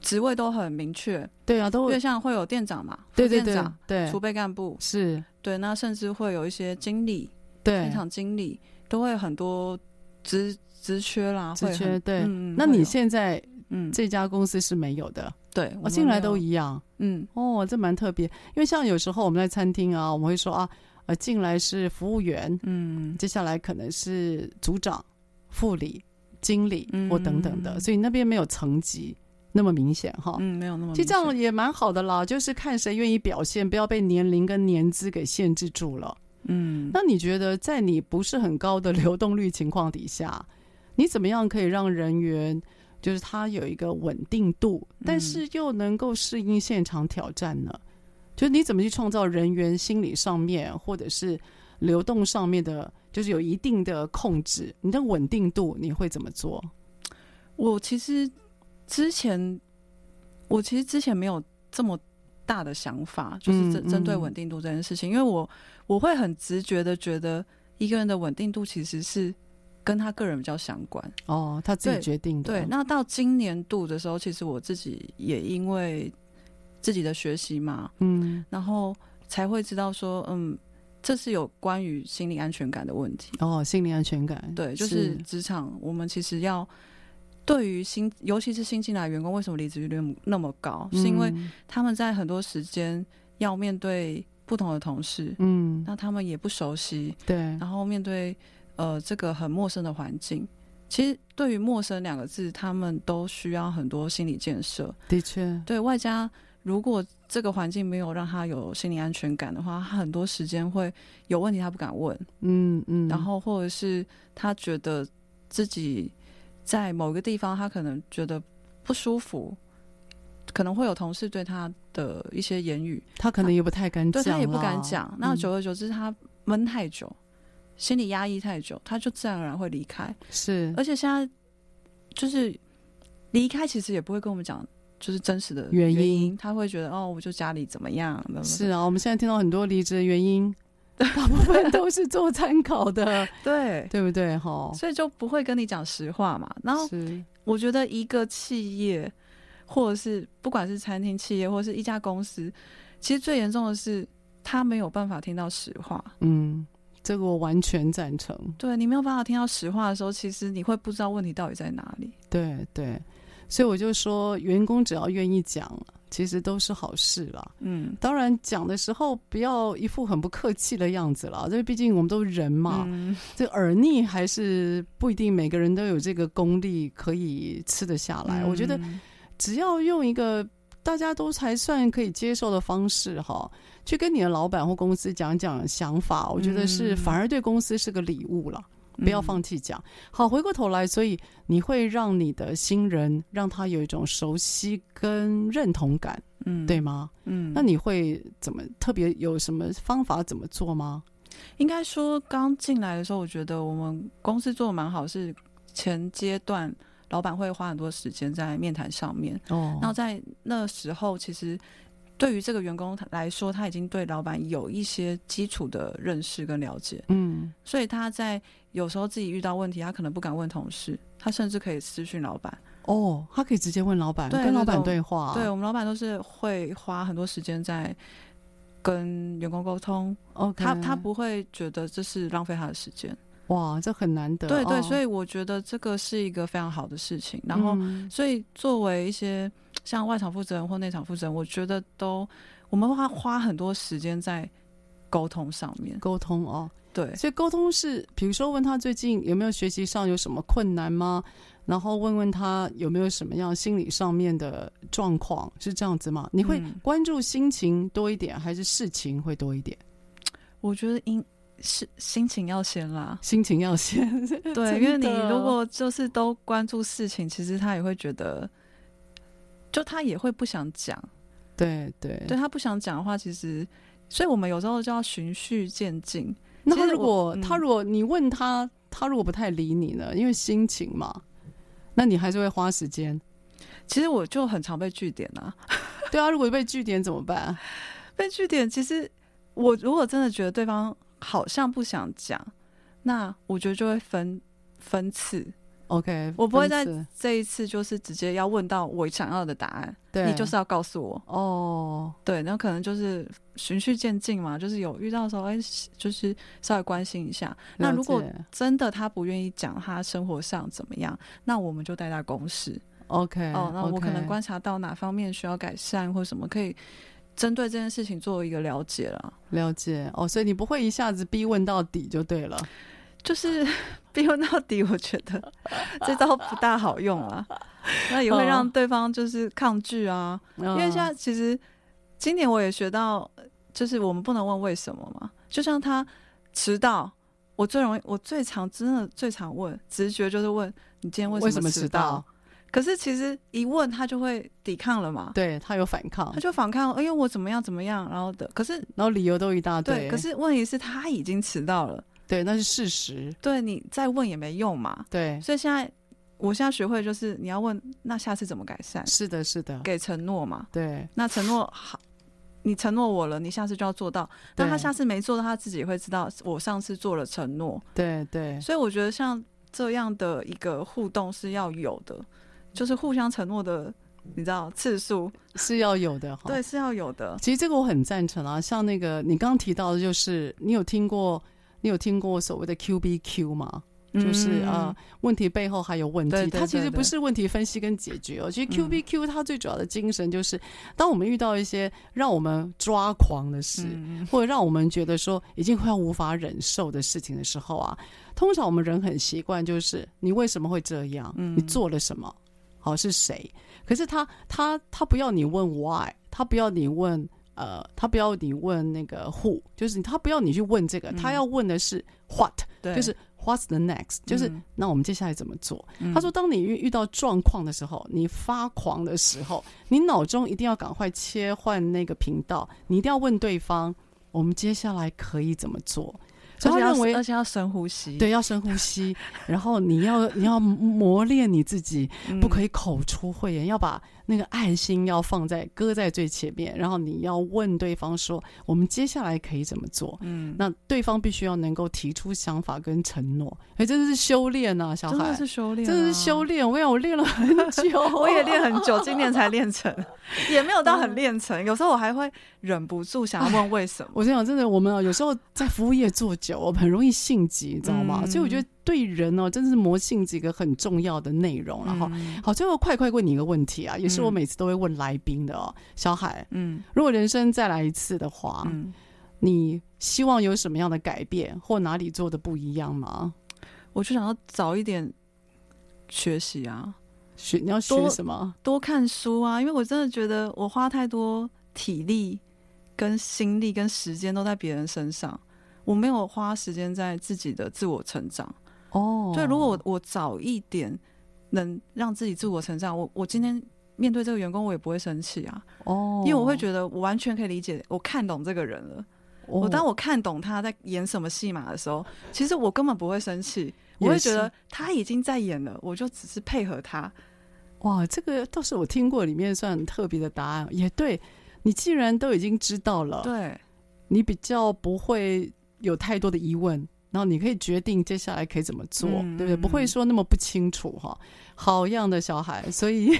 职位都很明确。对啊，都会。像会有店长嘛，对对对，对，储备干部。是。对，那甚至会有一些经理，对，现场经理都会很多职职缺啦，职缺对。嗯，那你现在嗯。这家公司是没有的，对，我进来都一样。嗯，哦，这蛮特别，因为像有时候我们在餐厅啊，我们会说啊，呃，进来是服务员，嗯，接下来可能是组长、副理。经理或等等的，嗯、所以那边没有层级那么明显哈。嗯，没有那么明显。其实这样也蛮好的啦，就是看谁愿意表现，不要被年龄跟年资给限制住了。嗯，那你觉得在你不是很高的流动率情况底下，你怎么样可以让人员就是他有一个稳定度，但是又能够适应现场挑战呢？嗯、就是你怎么去创造人员心理上面或者是流动上面的？就是有一定的控制，你的稳定度你会怎么做？我其实之前，我其实之前没有这么大的想法，就是针针对稳定度这件事情，嗯嗯、因为我我会很直觉的觉得一个人的稳定度其实是跟他个人比较相关。哦，他自己决定的。对，对，那到今年度的时候，其实我自己也因为自己的学习嘛，嗯，然后才会知道说，嗯。这是有关于心理安全感的问题哦，心理安全感对，就是职场我们其实要对于新，尤其是新进来员工，为什么离职率那么高？嗯、是因为他们在很多时间要面对不同的同事，嗯，那他们也不熟悉，对，然后面对呃这个很陌生的环境，其实对于陌生两个字，他们都需要很多心理建设。的确，对外加。如果这个环境没有让他有心理安全感的话，他很多时间会有问题，他不敢问，嗯嗯，然后或者是他觉得自己在某个地方，他可能觉得不舒服，可能会有同事对他的一些言语，他可能也不太敢讲，对他也不敢讲。那久而久之，他闷太久，嗯、心理压抑太久，他就自然而然会离开。是，而且现在就是离开，其实也不会跟我们讲。就是真实的原因，他会觉得哦，我就家里怎么样？是啊，我们现在听到很多离职的原因，<laughs> 大部分都是做参考的，<laughs> 对对不对？哈，所以就不会跟你讲实话嘛。然后，我觉得一个企业，或者是不管是餐厅企业，或者是一家公司，其实最严重的是他没有办法听到实话。嗯，这个我完全赞成。对，你没有办法听到实话的时候，其实你会不知道问题到底在哪里。对对。所以我就说，员工只要愿意讲，其实都是好事了。嗯，当然讲的时候不要一副很不客气的样子了，因为毕竟我们都人嘛。嗯，这耳逆还是不一定每个人都有这个功力可以吃得下来。嗯，我觉得只要用一个大家都才算可以接受的方式哈，去跟你的老板或公司讲讲想法，我觉得是反而对公司是个礼物了。不要放弃讲。好，回过头来，所以你会让你的新人让他有一种熟悉跟认同感，嗯，对吗？嗯，那你会怎么特别有什么方法怎么做吗？应该说，刚进来的时候，我觉得我们公司做的蛮好，是前阶段老板会花很多时间在面谈上面。哦，然后在那时候，其实对于这个员工来说，他已经对老板有一些基础的认识跟了解。嗯，所以他在有时候自己遇到问题，他可能不敢问同事，他甚至可以私讯老板。哦，他可以直接问老板，跟老板对话。对，我们老板都是会花很多时间在。跟员工沟通.他他不会觉得这是浪费他的时间。哇，这很难得。对对，所以我觉得这个是一个非常好的事情。然后，所以作为一些像外场负责人或内场负责人，我觉得都我们花花很多时间在沟通上面。沟通哦，对，所以沟通是，比如说问他最近有没有学习上有什么困难吗？然后问问他有没有什么样心理上面的状况，是这样子吗？你会关注心情多一点，还是事情会多一点？我觉得应是心情要先啦，心情要先。<laughs> <laughs> 对，因为你如果就是都关注事情，其实他也会觉得，就他也会不想讲。对对，对他不想讲的话，其实，所以我们有时候就要循序渐进。那他如果他如果你问他，他如果不太理你呢？因为心情嘛。那你还是会花时间。其实我就很常被据点啊。对啊，如果被据点怎么办？<laughs> 被据点，其实我如果真的觉得对方好像不想讲，那我觉得就会分分次。OK，我不会在这一次就是直接要问到我想要的答案。对，你就是要告诉我哦。Oh. 对，那可能就是循序渐进嘛，就是有遇到的时候，哎，就是稍微关心一下。那如果真的他不愿意讲他生活上怎么样，那我们就带他公事。OK，哦，那我可能观察到哪方面需要改善或什么，可以针对这件事情做一个了解了。了解哦，所以你不会一下子逼问到底就对了。就是 <laughs> 逼问到底，我觉得 <laughs> 这招不大好用啊。那也会让对方就是抗拒啊。因为现在其实今年我也学到，就是我们不能问为什么嘛。就像他迟到，我最容易，我最常真的最常问，直觉就是问你今天为什么迟到？可是其实一问他就会抵抗了嘛。对，他有反抗，他就反抗，哎呦我怎么样怎么样，然后的，可是然后理由都一大堆。对，可是问题是他已经迟到了。对，那是事实。对，你再问也没用嘛。对，所以现在我现在学会就是你要问，那下次怎么改善？是的，是的，给承诺嘛。对，那承诺好，你承诺我了，你下次就要做到。但他下次没做到，他自己也会知道我上次做了承诺。对对。所以我觉得像这样的一个互动是要有的，就是互相承诺的，你知道次数是要有的哈。对，是要有的。其实这个我很赞成啊，像那个你刚刚提到的，就是你有听过。你有听过所谓的 Q B Q 吗？就是呃，问题背后还有问题，对对对对，它其实不是问题分析跟解决哦。其实 Q B Q 它最主要的精神就是，当我们遇到一些让我们抓狂的事，或者让我们觉得说已经快要无法忍受的事情的时候啊，通常我们人很习惯就是你为什么会这样？你做了什么？好，是谁？可是他他他不要你问 why，他不要你问。呃，他不要你问那个 who，就是他不要你去问这个，嗯、他要问的是 what，就是 what's the next，、嗯、就是那我们接下来怎么做？嗯、他说，当你遇遇到状况的时候，你发狂的时候，你脑中一定要赶快切换那个频道，你一定要问对方，我们接下来可以怎么做？所以他认为，而且要深呼吸，对，要深呼吸，然后你要你要磨练你自己，不可以口出秽言，要把。那个爱心要放在搁在最前面，然后你要问对方说：“我们接下来可以怎么做？”嗯，那对方必须要能够提出想法跟承诺。哎，真的是修炼啊，小孩，真的是修炼、啊，真的是修炼。我讲，我练了很久，<laughs> 我也练很久，今年才练成，<laughs> 也没有到很练成。有时候我还会忍不住想要问为什么。<laughs> 我跟你讲，真的，我们有时候在服务业做久，我们很容易性急，你知道吗？嗯、所以我觉得。对人哦，真的是魔性子一个很重要的内容。然后，好，最后快快问你一个问题啊，也是我每次都会问来宾的哦，小海，嗯，如果人生再来一次的话，嗯，你希望有什么样的改变，或哪里做的不一样吗？我就想要早一点学习啊，学你要学什么？多看书啊，因为我真的觉得我花太多体力、跟心力、跟时间都在别人身上，我没有花时间在自己的自我成长。哦，对，如果我我早一点能让自己自我成长，我我今天面对这个员工，我也不会生气啊。哦，因为我会觉得我完全可以理解，我看懂这个人了。哦、我当我看懂他在演什么戏码的时候，其实我根本不会生气，我会觉得他已经在演了，我就只是配合他。哇，这个倒是我听过里面算很特别的答案，也对。你既然都已经知道了，对，你比较不会有太多的疑问，然后你可以决定接下来可以怎么做，嗯、对不对？不会说那么不清楚哈。好样的小孩，所以。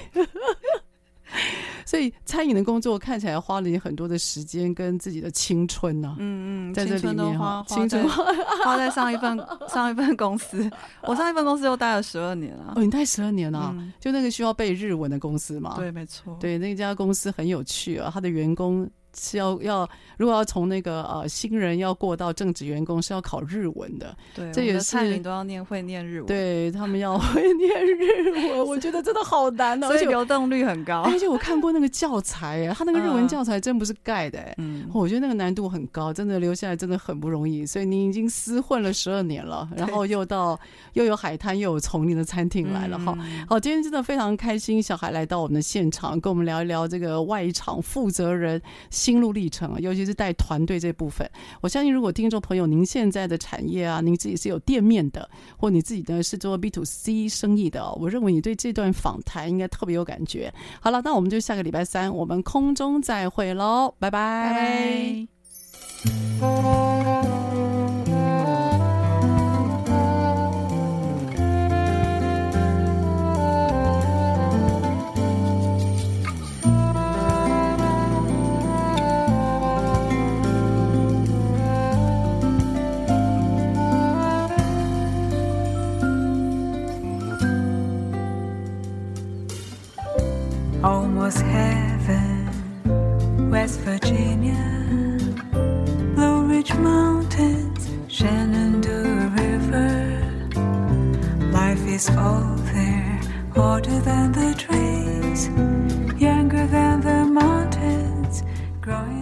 所以餐饮的工作看起来花了你很多的时间跟自己的青春呢、啊。嗯嗯，在这里面哈，青春花 <laughs> 花在上一份上一份公司，我上一份公司又待了十二年了。哦，你待十二年了、啊嗯，就那个需要背日文的公司嘛？对，没错。对，那家公司很有趣啊，他的员工。是要要，如果要从那个呃新人要过到正职员工，是要考日文的。对，这也是都要念会念日文。对他们要会念日文，我觉得真的好难哦，而且流动率很高。而且我看过那个教材，他那个日文教材真不是盖的，嗯，我觉得那个难度很高，真的留下来真的很不容易。所以你已经厮混了十二年了，然后又到又有海滩又有丛林的餐厅来了哈、嗯。好，今天真的非常开心，小孩来到我们的现场，跟我们聊一聊这个外场负责人心路历程啊。尤其是带团队这部分，我相信如果听众朋友您现在的产业啊，您自己是有店面的，或你自己呢是做 B to C 生意的，我认为你对这段访谈应该特别有感觉。好了，那我们就下个礼拜三我们空中再会喽，拜拜。拜拜。almost heaven, West Virginia, Blue Ridge Mountains, Shenandoah River. Life is all there, older than the trees, younger than the mountains, growing.